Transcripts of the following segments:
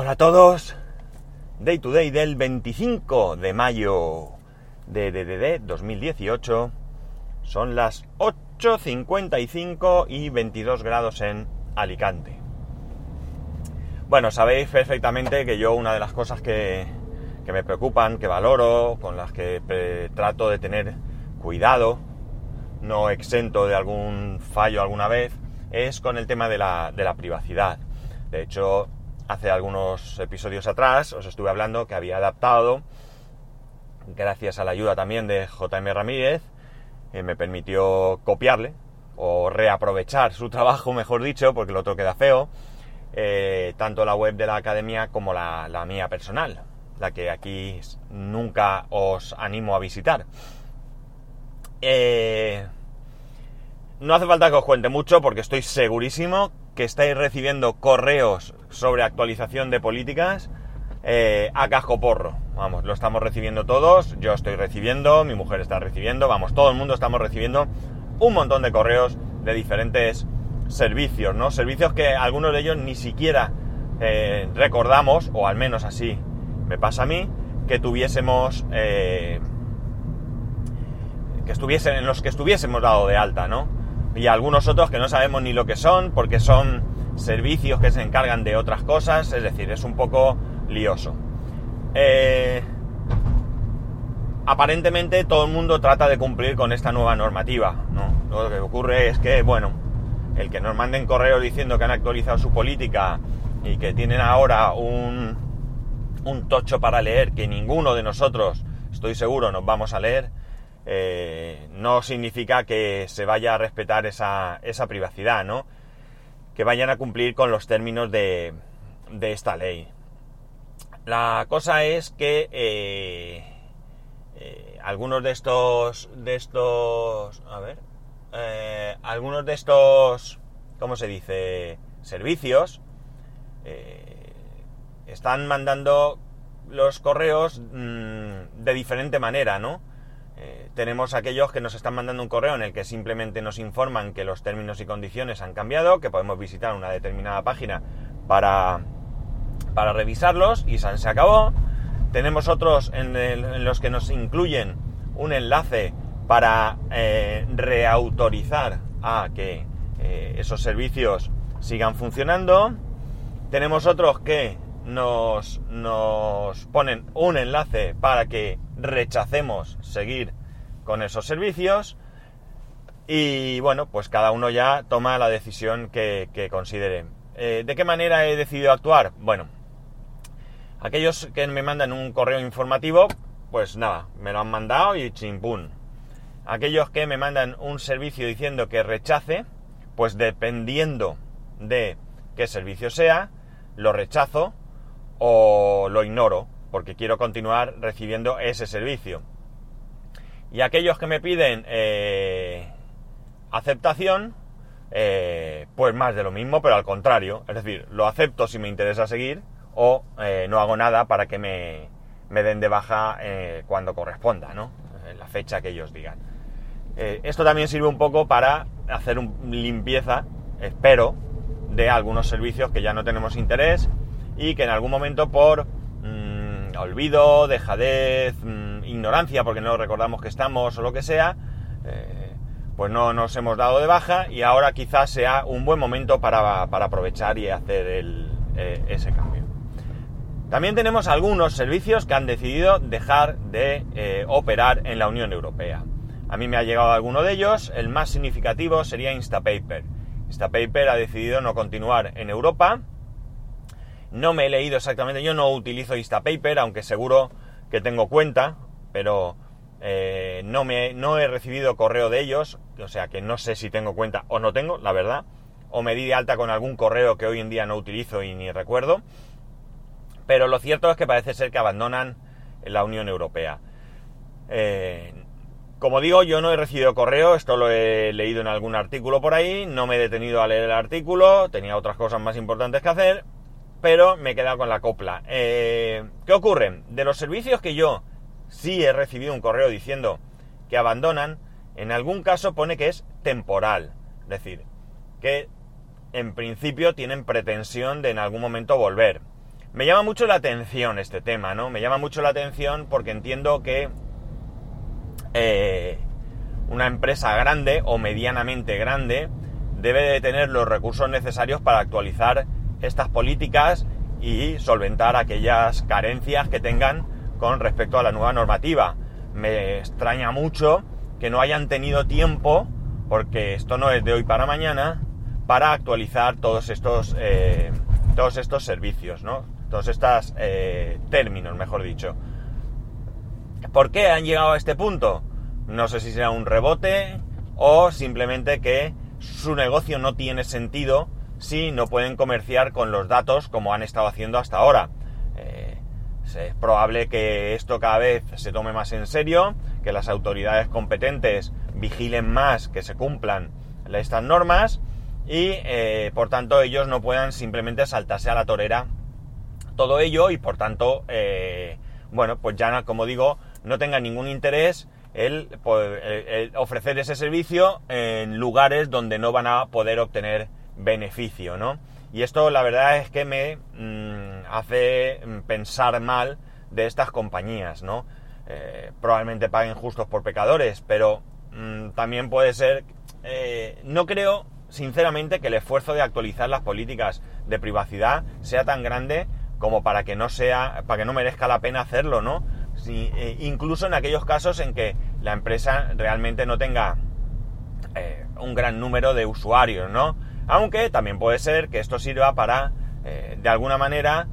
Hola a todos. Day to day del 25 de mayo de, de, de, de 2018. Son las 8.55 y 22 grados en Alicante. Bueno, sabéis perfectamente que yo una de las cosas que, que me preocupan, que valoro, con las que trato de tener cuidado, no exento de algún fallo alguna vez, es con el tema de la, de la privacidad. De hecho, hace algunos episodios atrás os estuve hablando que había adaptado, gracias a la ayuda también de JM Ramírez, que me permitió copiarle o reaprovechar su trabajo, mejor dicho, porque el otro queda feo, eh, tanto la web de la academia como la, la mía personal, la que aquí nunca os animo a visitar. Eh, no hace falta que os cuente mucho porque estoy segurísimo que estáis recibiendo correos sobre actualización de políticas eh, a casco porro. Vamos, lo estamos recibiendo todos, yo estoy recibiendo, mi mujer está recibiendo, vamos, todo el mundo estamos recibiendo un montón de correos de diferentes servicios, ¿no? Servicios que algunos de ellos ni siquiera eh, recordamos, o al menos así me pasa a mí, que tuviésemos... Eh, que estuviesen, en los que estuviésemos dado de alta, ¿no? Y algunos otros que no sabemos ni lo que son porque son servicios que se encargan de otras cosas, es decir, es un poco lioso. Eh, aparentemente todo el mundo trata de cumplir con esta nueva normativa, ¿no? Lo que ocurre es que, bueno, el que nos manden correos diciendo que han actualizado su política y que tienen ahora un, un tocho para leer que ninguno de nosotros, estoy seguro, nos vamos a leer, eh, no significa que se vaya a respetar esa, esa, privacidad, ¿no? Que vayan a cumplir con los términos de, de esta ley. La cosa es que eh, eh, algunos de estos, de estos, a ver, algunos de estos, ¿cómo se dice? Servicios están mandando los correos mmm, de diferente manera, ¿no? Eh, tenemos aquellos que nos están mandando un correo en el que simplemente nos informan que los términos y condiciones han cambiado, que podemos visitar una determinada página para, para revisarlos y se acabó. Tenemos otros en, los que nos incluyen un enlace para eh, reautorizar a que eh, esos servicios sigan funcionando. Tenemos otros que nos, ponen un enlace para que rechacemos seguir con esos servicios y bueno, pues cada uno ya toma la decisión que, que considere. Eh, ¿De qué manera he decidido actuar? Bueno, aquellos que me mandan un correo informativo, pues nada, me lo han mandado y chimpún. Aquellos que me mandan un servicio diciendo que rechace, pues dependiendo de qué servicio sea, lo rechazo o lo ignoro porque quiero continuar recibiendo ese servicio. Y aquellos que me piden eh, aceptación, eh, pues más de lo mismo, pero al contrario. Es decir, lo acepto si me interesa seguir o eh, no hago nada para que me, me den de baja cuando corresponda, ¿no? En la fecha que ellos digan. Esto también sirve un poco para hacer un, limpieza, espero, de algunos servicios que ya no tenemos interés y que en algún momento por olvido, dejadez, mmm, ignorancia, porque no recordamos que estamos o lo que sea, eh, pues no nos hemos dado de baja y ahora quizás sea un buen momento para, aprovechar y hacer eh, ese cambio. También tenemos algunos servicios que han decidido dejar de eh, operar en la Unión Europea. A mí me ha llegado alguno de ellos, el más significativo sería Instapaper. Instapaper ha decidido no continuar en Europa, no me he leído exactamente, yo no utilizo Instapaper, aunque seguro que tengo cuenta, pero eh, no, me, no he recibido correo de ellos, o sea que no sé si tengo cuenta o no tengo, la verdad. O me di de alta con algún correo que hoy en día no utilizo y ni recuerdo. Pero lo cierto es que parece ser que abandonan la Unión Europea. Eh, como digo, yo no he recibido correo, esto lo he leído en algún artículo por ahí, no me he detenido a leer el artículo, tenía otras cosas más importantes que hacer, pero me he quedado con la copla. Eh, ¿Qué ocurre? De los servicios que yo sí he recibido un correo diciendo que abandonan, en algún caso pone que es temporal. Es decir, que en principio tienen pretensión de en algún momento volver. Me llama mucho la atención este tema, ¿no? Me llama mucho la atención porque entiendo que eh, una empresa grande o medianamente grande debe de tener los recursos necesarios para actualizar estas políticas y solventar aquellas carencias que tengan con respecto a la nueva normativa. Me extraña mucho que no hayan tenido tiempo, porque esto no es de hoy para mañana, para actualizar todos estos, eh, todos estos servicios, ¿no? Todos estos eh, términos, mejor dicho. ¿Por qué han llegado a este punto? No sé si será un rebote o simplemente que su negocio no tiene sentido si no pueden comerciar con los datos como han estado haciendo hasta ahora. Eh, es probable que esto cada vez se tome más en serio, que las autoridades competentes vigilen más que se cumplan estas normas y eh, por tanto ellos no puedan simplemente saltarse a la torera todo ello y por tanto, eh, bueno, pues ya como digo, no tengan ningún interés el, ofrecer ese servicio en lugares donde no van a poder obtener beneficio, ¿no? Y esto la verdad es que me mm, hace pensar mal de estas compañías, ¿no? Eh, probablemente paguen justos por pecadores, pero mm, también puede ser... Eh, no creo, sinceramente, que el esfuerzo de actualizar las políticas de privacidad sea tan grande como para que no sea, para que no merezca la pena hacerlo, ¿no? Eh, incluso en aquellos casos en que la empresa realmente no tenga un gran número de usuarios, ¿no? Aunque también puede ser que esto sirva para, eh, de alguna manera,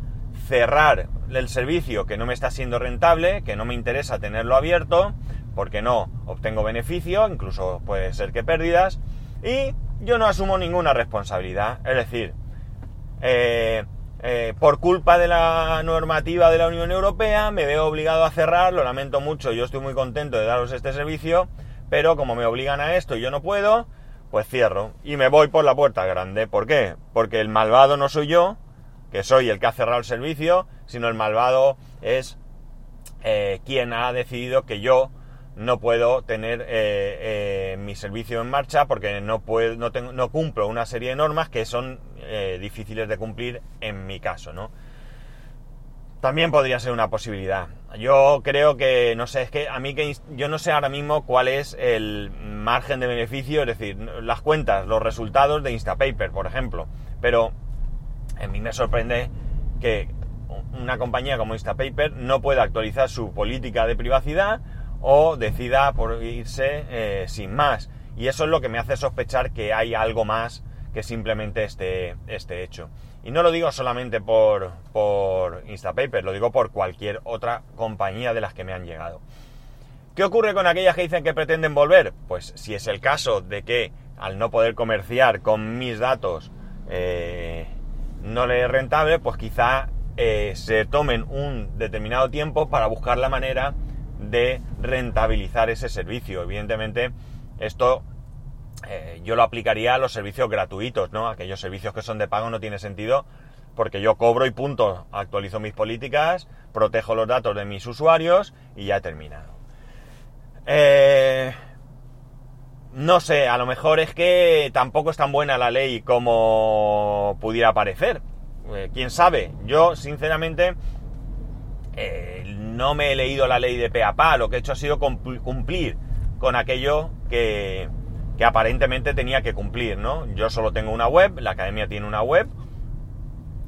cerrar el servicio que no me está siendo rentable, que no me interesa tenerlo abierto, porque no obtengo beneficio, incluso puede ser que pérdidas, y yo no asumo ninguna responsabilidad. Es decir, eh, eh, por culpa de la normativa de la Unión Europea me veo obligado a cerrar, lo lamento mucho, yo estoy muy contento de daros este servicio, pero como me obligan a esto y yo no puedo, pues cierro y me voy por la puerta grande. ¿Por qué? Porque el malvado no soy yo, que soy el que ha cerrado el servicio, sino el malvado es eh, quien ha decidido que yo no puedo tener eh, eh, mi servicio en marcha porque no, puedo, no, tengo, no cumplo una serie de normas que son difíciles de cumplir en mi caso, ¿no? También podría ser una posibilidad. Yo creo que, no sé, es que a mí que yo no sé ahora mismo cuál es el margen de beneficio, es decir, las cuentas, los resultados de Instapaper, por ejemplo. Pero a mí me sorprende que una compañía como Instapaper no pueda actualizar su política de privacidad o decida por irse eh, sin más. Y eso es lo que me hace sospechar que hay algo más que simplemente este, este hecho. Y no lo digo solamente por, por Instapaper, lo digo por cualquier otra compañía de las que me han llegado. ¿Qué ocurre con aquellas que dicen que pretenden volver? Pues si es el caso de que al no poder comerciar con mis datos eh, no le es rentable, pues quizá eh, se tomen un determinado tiempo para buscar la manera de rentabilizar ese servicio. Evidentemente, esto eh, yo lo aplicaría a los servicios gratuitos, ¿no? Aquellos servicios que son de pago no tiene sentido porque yo cobro y punto, actualizo mis políticas, protejo los datos de mis usuarios y ya he terminado. Eh, no sé, a lo mejor es que tampoco es tan buena la ley como pudiera parecer. Eh, Quién sabe, yo sinceramente no me he leído la ley de PAPA, lo que he hecho ha sido cumplir con aquello que, que aparentemente tenía que cumplir, ¿no? Yo solo tengo una web, la academia tiene una web,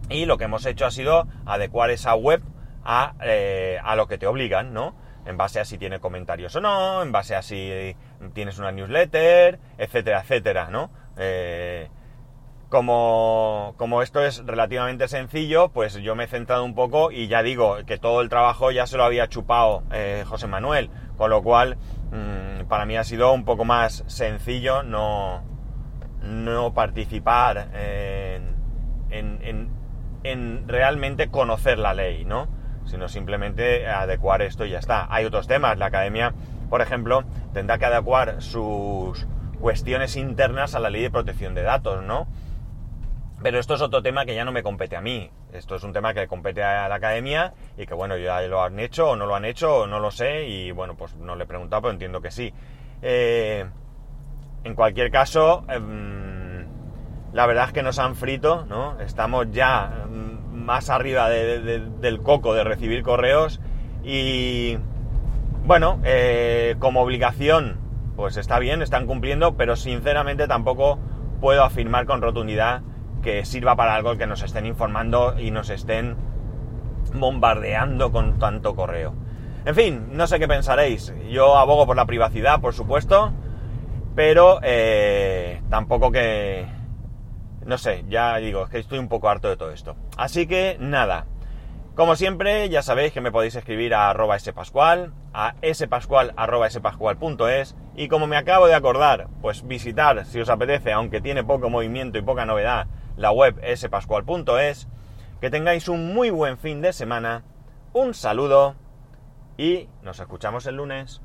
y lo que hemos hecho ha sido adecuar esa web a, eh, a lo que te obligan, ¿no? En base a si tiene comentarios o no, en base a si tienes una newsletter, etcétera, etcétera, ¿no? Eh, como, como, esto es relativamente sencillo, pues yo me he centrado un poco y ya digo que todo el trabajo ya se lo había chupado eh, José Manuel, con lo cual mm, para mí ha sido un poco más sencillo no, no participar en, en, en, realmente conocer la ley, ¿no? Sino simplemente adecuar esto y ya está. Hay otros temas, la academia, por ejemplo, tendrá que adecuar sus cuestiones internas a la ley de protección de datos, ¿no? Pero esto es otro tema que ya no me compete a mí. Esto es un tema que compete a la academia y que bueno, ya lo han hecho o no lo han hecho o no lo sé y bueno, pues no le he preguntado, pero entiendo que sí. Eh, en cualquier caso, em, la verdad es que nos han frito, ¿no? Estamos ya mm, más arriba del coco de recibir correos y bueno, eh, como obligación pues está bien, están cumpliendo, pero sinceramente tampoco puedo afirmar con rotundidad que sirva para algo que nos estén informando y nos estén bombardeando con tanto correo. En fin, no sé qué pensaréis. Yo abogo por la privacidad, por supuesto, pero eh, tampoco que... No sé, ya digo, es que estoy un poco harto de todo esto. Así que nada. Como siempre, ya sabéis que me podéis escribir a arroba spascual, a spascual arroba spascual.es y como me acabo de acordar, pues visitar, si os apetece, aunque tiene poco movimiento y poca novedad, la web spascual.es. Que tengáis un muy buen fin de semana, un saludo y nos escuchamos el lunes.